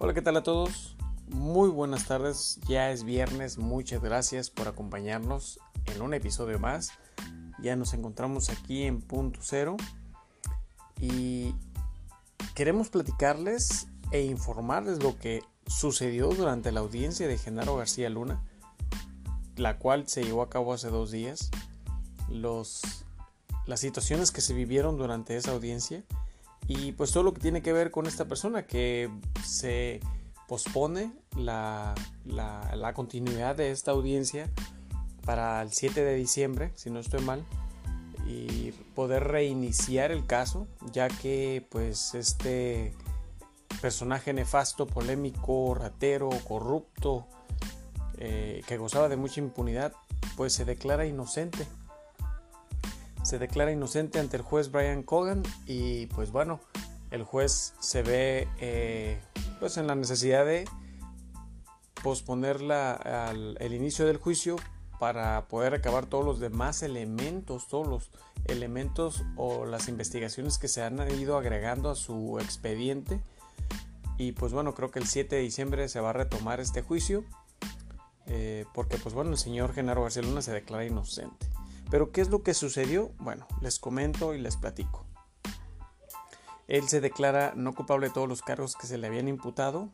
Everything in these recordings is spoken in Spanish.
Hola, ¿qué tal a todos? Muy buenas tardes, ya es viernes, muchas gracias por acompañarnos en un episodio más. Ya nos encontramos aquí en punto cero y queremos platicarles e informarles lo que sucedió durante la audiencia de Genaro García Luna, la cual se llevó a cabo hace dos días, los, las situaciones que se vivieron durante esa audiencia y pues todo lo que tiene que ver con esta persona que se pospone la, la, continuidad de esta audiencia para el 7 de diciembre, si no estoy mal, y poder reiniciar el caso, ya que pues este personaje nefasto, polémico, ratero, corrupto, eh, que gozaba de mucha impunidad, pues se declara inocente se declara inocente ante el juez Brian Cogan y pues bueno, el juez se ve eh, pues en la necesidad de posponer el inicio del juicio para poder acabar todos los demás elementos, todos los elementos o las investigaciones que se han ido agregando a su expediente. Y pues bueno, creo que el 7 de diciembre se va a retomar este juicio. Eh, porque pues bueno, el señor Genaro García Luna se declara inocente. Pero ¿qué es lo que sucedió? Bueno, les comento y les platico. Él se declara no culpable de todos los cargos que se le habían imputado.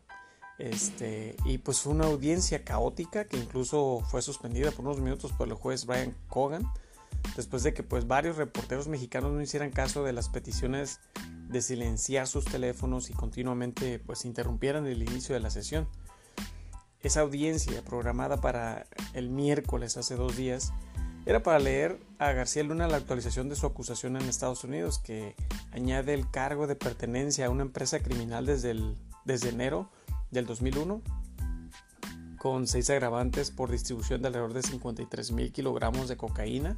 Este, y pues una audiencia caótica que incluso fue suspendida por unos minutos por el juez Brian Cogan, después de que pues varios reporteros mexicanos no hicieran caso de las peticiones de silenciar sus teléfonos y continuamente pues interrumpieran el inicio de la sesión. Esa audiencia programada para el miércoles hace dos días era para leer a García Luna la actualización de su acusación en Estados Unidos, que añade el cargo de pertenencia a una empresa criminal desde, desde enero del 2001, con seis agravantes por distribución de alrededor de 53 mil kilogramos de cocaína,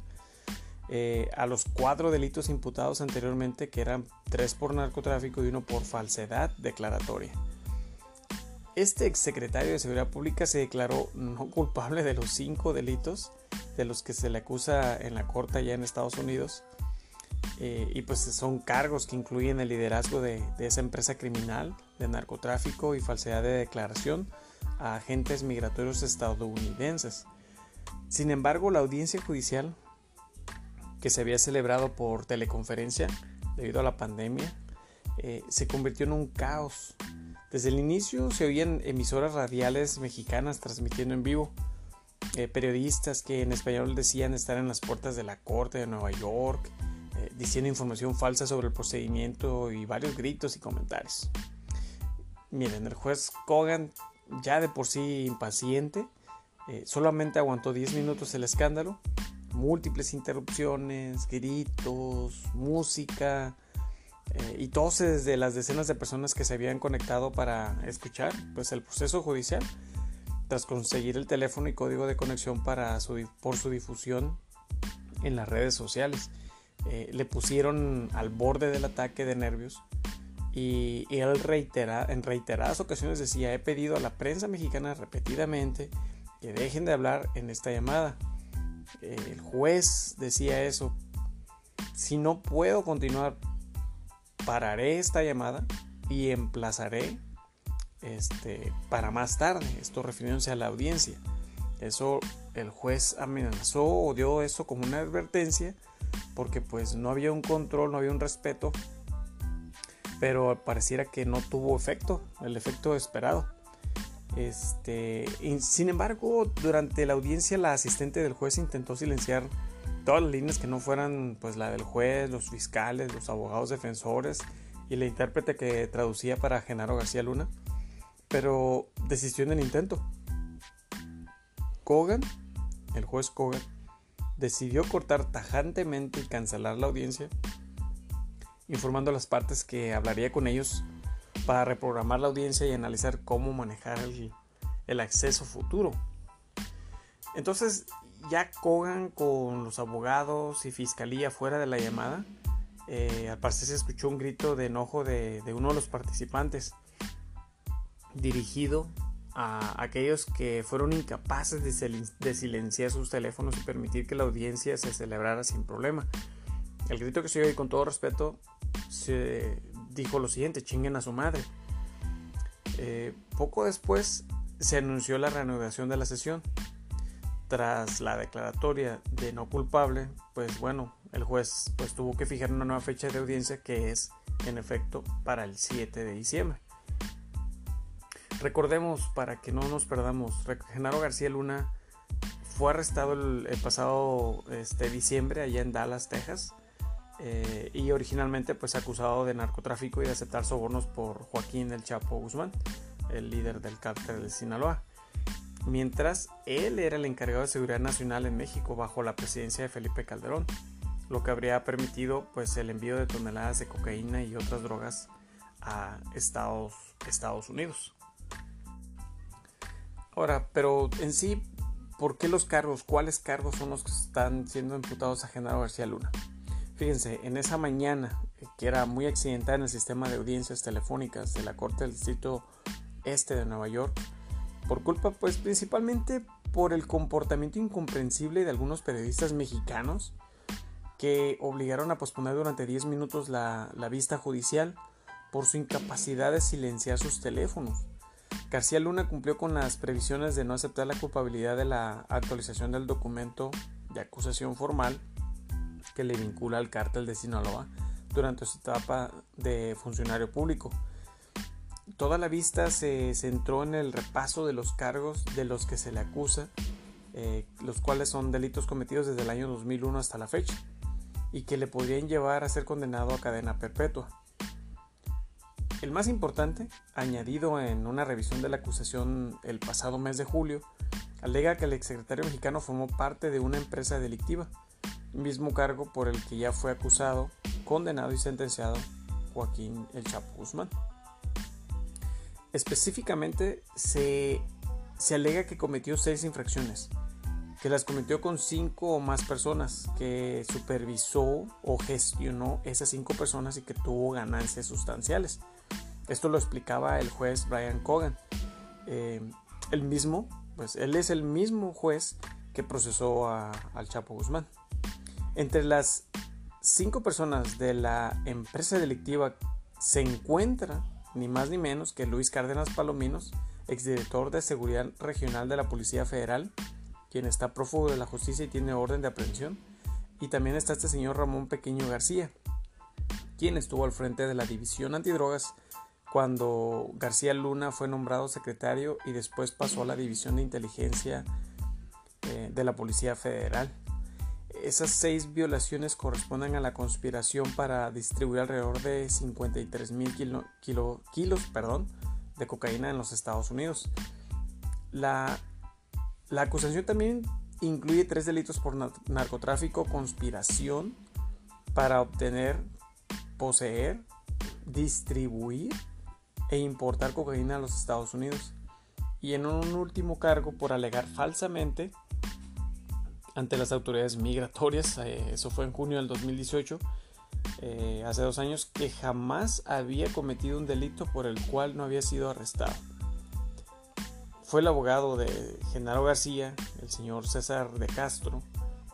eh, a los cuatro delitos imputados anteriormente, que eran tres por narcotráfico y uno por falsedad declaratoria. Este exsecretario de Seguridad Pública se declaró no culpable de los cinco delitos de los que se le acusa en la corte allá en Estados Unidos. Eh, y pues son cargos que incluyen el liderazgo de, esa empresa criminal de narcotráfico y falsedad de declaración a agentes migratorios estadounidenses. Sin embargo, la audiencia judicial que se había celebrado por teleconferencia debido a la pandemia eh, se convirtió en un caos. Desde el inicio se oían emisoras radiales mexicanas transmitiendo en vivo eh, periodistas que en español decían estar en las puertas de la corte de Nueva York, eh, diciendo información falsa sobre el procedimiento y varios gritos y comentarios. Miren, el juez Kogan, ya de por sí impaciente, eh, solamente aguantó 10 minutos el escándalo, múltiples interrupciones, gritos, música y toses de las decenas de personas que se habían conectado para escuchar pues, el proceso judicial tras conseguir el teléfono y código de conexión para su, por su difusión en las redes sociales. Eh, le pusieron al borde del ataque de nervios y, él reitera, en reiteradas ocasiones decía, he pedido a la prensa mexicana repetidamente que dejen de hablar en esta llamada. el juez decía eso, si no puedo continuar, pararé esta llamada y emplazaré este, para más tarde, esto refiriéndose a la audiencia. Eso el juez amenazó o dio eso como una advertencia porque pues no había un control, no había un respeto, pero pareciera que no tuvo efecto, el efecto esperado. Este, sin embargo, durante la audiencia la asistente del juez intentó silenciar todas las líneas que no fueran pues la del juez, los fiscales, los abogados defensores y la intérprete que traducía para Genaro García Luna pero desistió en el intento. Kogan, el juez Kogan, decidió cortar tajantemente y cancelar la audiencia, informando a las partes que hablaría con ellos para reprogramar la audiencia y analizar cómo manejar el, acceso futuro. Entonces, ya Kogan con los abogados y fiscalía fuera de la llamada, eh, al parecer se escuchó un grito de enojo de uno de los participantes dirigido a aquellos que fueron incapaces de, silenciar sus teléfonos y permitir que la audiencia se celebrara sin problema. El grito que se oye con todo respeto se dijo lo siguiente, chinguen a su madre. Eh, poco después se anunció la reanudación de la sesión. Tras la declaratoria de no culpable, pues bueno, el juez pues tuvo que fijar una nueva fecha de audiencia que es en efecto para el 7 de diciembre. Recordemos para que no nos perdamos, Genaro García Luna fue arrestado el, pasado este, diciembre allá en Dallas, Texas, eh, y originalmente pues acusado de narcotráfico y de aceptar sobornos por Joaquín El Chapo Guzmán, el líder del cártel de Sinaloa. Mientras él era el encargado de seguridad nacional en México bajo la presidencia de Felipe Calderón, lo que habría permitido pues el envío de toneladas de cocaína y otras drogas a Estados, Estados Unidos. Ahora, pero en sí, ¿por qué los cargos? ¿Cuáles cargos son los que están siendo imputados a Genaro García Luna? Fíjense, en esa mañana, que era muy accidentada en el sistema de audiencias telefónicas de la Corte del Distrito Este de Nueva York, por culpa pues principalmente por el comportamiento incomprensible de algunos periodistas mexicanos que obligaron a posponer durante 10 minutos la, la vista judicial por su incapacidad de silenciar sus teléfonos. García Luna cumplió con las previsiones de no aceptar la culpabilidad de la actualización del documento de acusación formal que le vincula al cártel de Sinaloa durante su etapa de funcionario público. Toda la vista se centró en el repaso de los cargos de los que se le acusa, eh, los cuales son delitos cometidos desde el año 2001 hasta la fecha, y que le podrían llevar a ser condenado a cadena perpetua. El más importante, añadido en una revisión de la acusación el pasado mes de julio, alega que el exsecretario mexicano formó parte de una empresa delictiva, mismo cargo por el que ya fue acusado, condenado y sentenciado Joaquín El Chapo Guzmán. Específicamente se, se alega que cometió seis infracciones, que las cometió con cinco o más personas, que supervisó o gestionó esas cinco personas y que tuvo ganancias sustanciales. Esto lo explicaba el juez Brian Cogan. Eh, el mismo, pues él es el mismo juez que procesó al Chapo Guzmán. Entre las cinco personas de la empresa delictiva se encuentra ni más ni menos que Luis Cárdenas Palominos, exdirector de Seguridad Regional de la Policía Federal, quien está prófugo de la justicia y tiene orden de aprehensión. Y también está este señor Ramón Pequeño García, quien estuvo al frente de la División Antidrogas cuando García Luna fue nombrado secretario y después pasó a la División de Inteligencia eh, de la Policía Federal. Esas seis violaciones corresponden a la conspiración para distribuir alrededor de 53 mil kilos perdón, de cocaína en los Estados Unidos. La acusación también incluye tres delitos por narcotráfico, conspiración para obtener, poseer, distribuir e importar cocaína a los Estados Unidos. Y en un último cargo por alegar falsamente ante las autoridades migratorias, eh, eso fue en junio del 2018, eh, hace dos años, que jamás había cometido un delito por el cual no había sido arrestado. Fue el abogado de Genaro García, el señor César de Castro,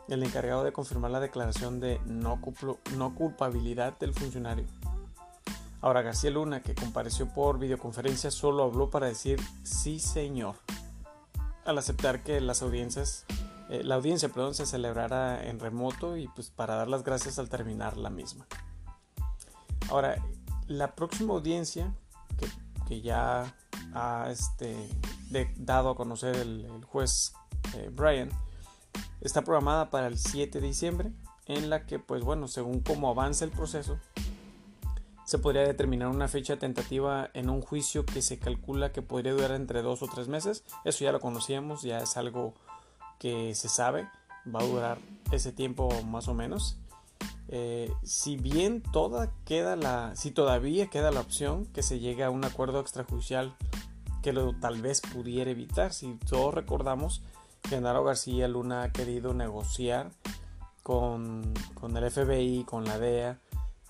el encargado de confirmar la declaración de no, no culpabilidad del funcionario. Ahora García Luna, que compareció por videoconferencia, solo habló para decir sí señor, al aceptar que las audiencias eh, la audiencia perdón, se celebrará en remoto y pues para dar las gracias al terminar la misma. Ahora, la próxima audiencia que, ya ha este, dado a conocer el, juez eh, Brian está programada para el 7 de diciembre en la que pues bueno según cómo avanza el proceso se podría determinar una fecha tentativa en un juicio que se calcula que podría durar entre dos o tres meses eso ya lo conocíamos ya es algo que se sabe va a durar ese tiempo más o menos. Eh, si bien toda queda la, si todavía queda la opción que se llegue a un acuerdo extrajudicial que lo tal vez pudiera evitar, si todos recordamos, Genaro García Luna ha querido negociar con, con el FBI, con la DEA,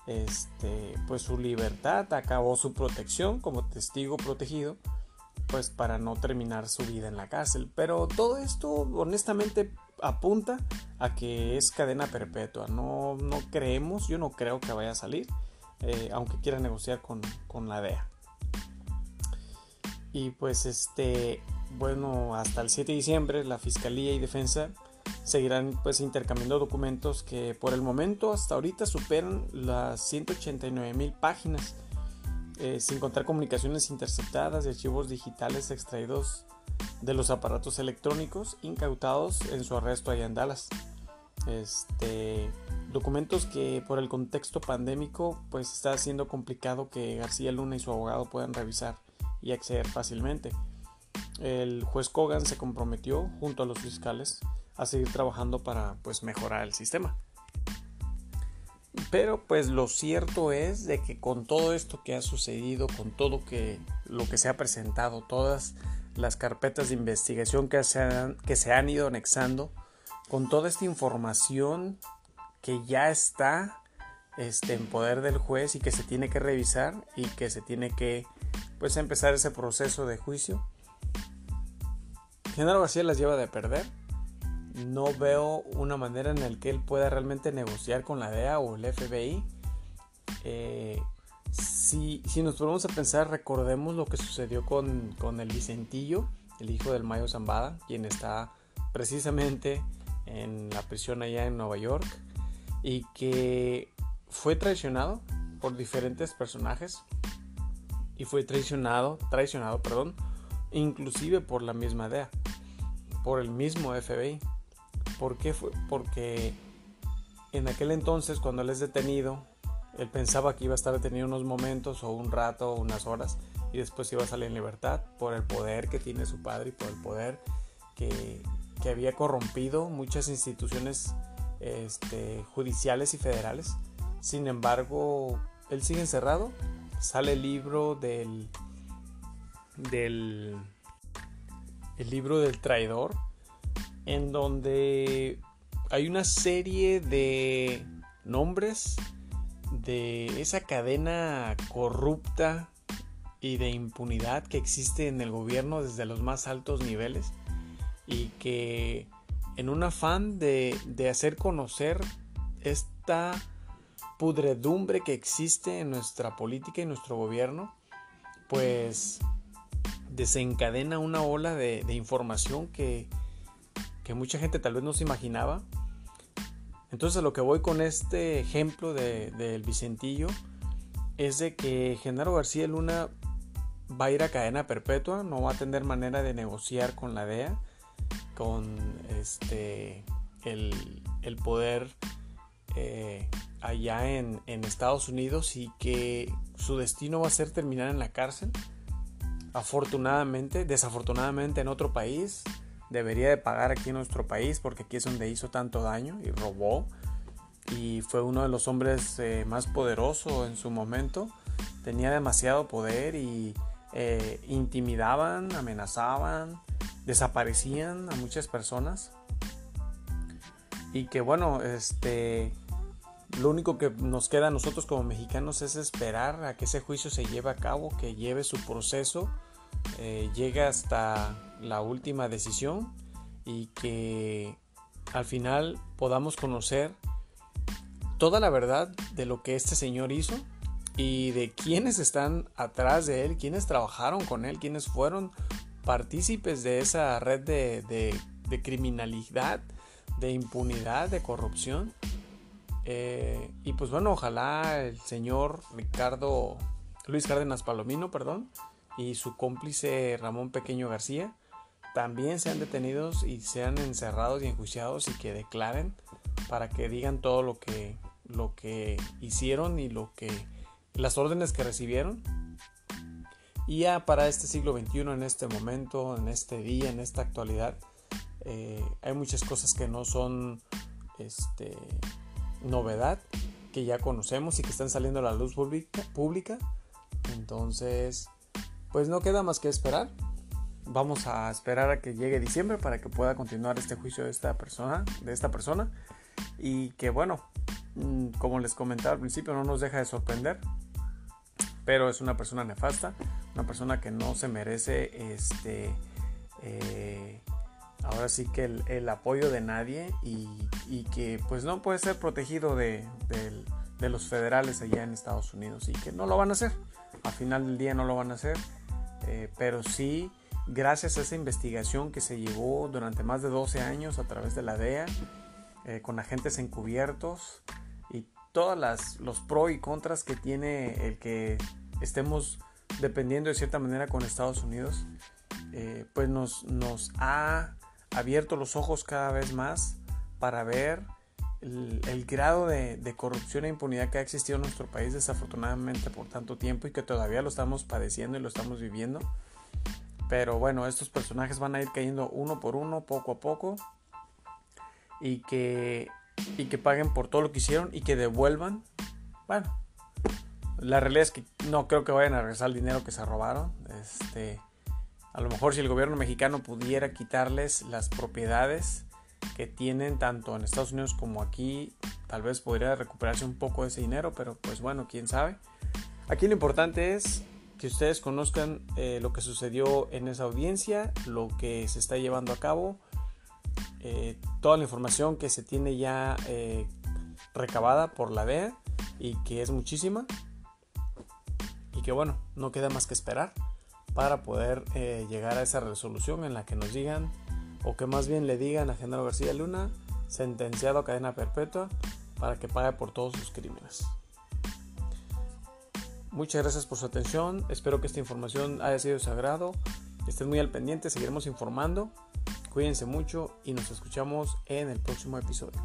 este, pues su libertad, acabó su protección como testigo protegido pues para no terminar su vida en la cárcel. Pero todo esto honestamente apunta a que es cadena perpetua. No, no creemos, yo no creo que vaya a salir, eh, aunque quiera negociar con, la DEA. Y pues este, bueno, hasta el 7 de diciembre la Fiscalía y Defensa seguirán pues intercambiando documentos que por el momento hasta ahorita superan las 189 mil páginas, eh, sin contar comunicaciones interceptadas y archivos digitales extraídos de los aparatos electrónicos incautados en su arresto allá en Dallas. Este, documentos que por el contexto pandémico pues está siendo complicado que García Luna y su abogado puedan revisar y acceder fácilmente. El juez Kogan se comprometió junto a los fiscales a seguir trabajando para pues mejorar el sistema. Pero pues lo cierto es de que con todo esto que ha sucedido, con todo que, lo que se ha presentado, todas las carpetas de investigación que se han, que se han ido anexando, con toda esta información que ya está este, en poder del juez y que se tiene que revisar y que se tiene que pues empezar ese proceso de juicio. Genaro García las lleva de perder no veo una manera en la que él pueda realmente negociar con la DEA o el FBI. Eh, si, nos ponemos a pensar, recordemos lo que sucedió con, el Vicentillo, el hijo del Mayo Zambada, quien está precisamente en la prisión allá en Nueva York y que fue traicionado por diferentes personajes y fue traicionado, traicionado, perdón, inclusive por la misma DEA, por el mismo FBI. ¿Por qué fue? Porque en aquel entonces, cuando él es detenido, él pensaba que iba a estar detenido unos momentos o un rato o unas horas y después iba a salir en libertad por el poder que tiene su padre y por el poder que, había corrompido muchas instituciones este, judiciales y federales. Sin embargo, él sigue encerrado. Sale el libro del, del el libro del traidor en donde hay una serie de nombres de esa cadena corrupta y de impunidad que existe en el gobierno desde los más altos niveles y que en un afán de, hacer conocer esta pudredumbre que existe en nuestra política y nuestro gobierno, pues desencadena una ola de información que, que mucha gente tal vez no se imaginaba. Entonces lo que voy con este ejemplo del de, Vicentillo es de que Genaro García Luna va a ir a cadena perpetua, no va a tener manera de negociar con la DEA, con este el, poder eh, allá en, en, Estados Unidos y que su destino va a ser terminar en la cárcel. Afortunadamente, desafortunadamente en otro país, debería de pagar aquí en nuestro país porque aquí es donde hizo tanto daño y robó y fue uno de los hombres eh, más poderosos en su momento. Tenía demasiado poder y eh, intimidaban, amenazaban, desaparecían a muchas personas. Y que bueno, este, lo único que nos queda a nosotros como mexicanos es esperar a que ese juicio se lleve a cabo, que lleve su proceso, eh, llegue hasta la última decisión y que al final podamos conocer toda la verdad de lo que este señor hizo y de quienes están atrás de él, quienes trabajaron con él, quienes fueron partícipes de esa red de, criminalidad, de impunidad, de corrupción. Eh, y pues bueno, ojalá el señor Ricardo, Luis Cárdenas Palomino, perdón, y su cómplice Ramón Pequeño García también sean detenidos y sean encerrados y enjuiciados y que declaren para que digan todo lo que, lo que hicieron y lo que las órdenes que recibieron. Y ya para este siglo XXI, en este momento, en este día, en esta actualidad, eh, hay muchas cosas que no son este, novedad, que ya conocemos y que están saliendo a la luz pública. pública. Entonces, pues no queda más que esperar vamos a esperar a que llegue diciembre para que pueda continuar este juicio de esta persona, de esta persona. Y que bueno, mm, como les comentaba al principio, no nos deja de sorprender, pero es una persona nefasta, una persona que no se merece este eh, ahora sí que el, apoyo de nadie y, que pues no puede ser protegido de, de los federales allá en Estados Unidos y que no lo van a hacer, al final del día no lo van a hacer eh, pero sí, gracias a esa investigación que se llevó durante más de 12 años a través de la DEA, eh, con agentes encubiertos y todos los pros y contras que tiene el que estemos dependiendo de cierta manera con Estados Unidos, eh, pues nos, nos ha abierto los ojos cada vez más para ver el, grado de, corrupción e impunidad que ha existido en nuestro país desafortunadamente por tanto tiempo y que todavía lo estamos padeciendo y lo estamos viviendo. Pero bueno, estos personajes van a ir cayendo uno por uno, poco a poco, y que, y que paguen por todo lo que hicieron y que devuelvan. Bueno, la realidad es que no creo que vayan a regresar el dinero que se robaron. Este, a lo mejor si el gobierno mexicano pudiera quitarles las propiedades que tienen tanto en Estados Unidos como aquí, tal vez podría recuperarse un poco de ese dinero, pero pues bueno, quién sabe. Aquí lo importante es que ustedes conozcan eh, lo que sucedió en esa audiencia, lo que se está llevando a cabo, eh, toda la información que se tiene ya eh, recabada por la DEA y que es muchísima y que bueno, no queda más que esperar para poder llegar a esa resolución en la que nos digan o que más bien le digan a Genaro García Luna, sentenciado a cadena perpetua, para que pague por todos sus crímenes. Muchas gracias por su atención, espero que esta información haya sido de su agrado, estén muy al pendiente, seguiremos informando, cuídense mucho y nos escuchamos en el próximo episodio.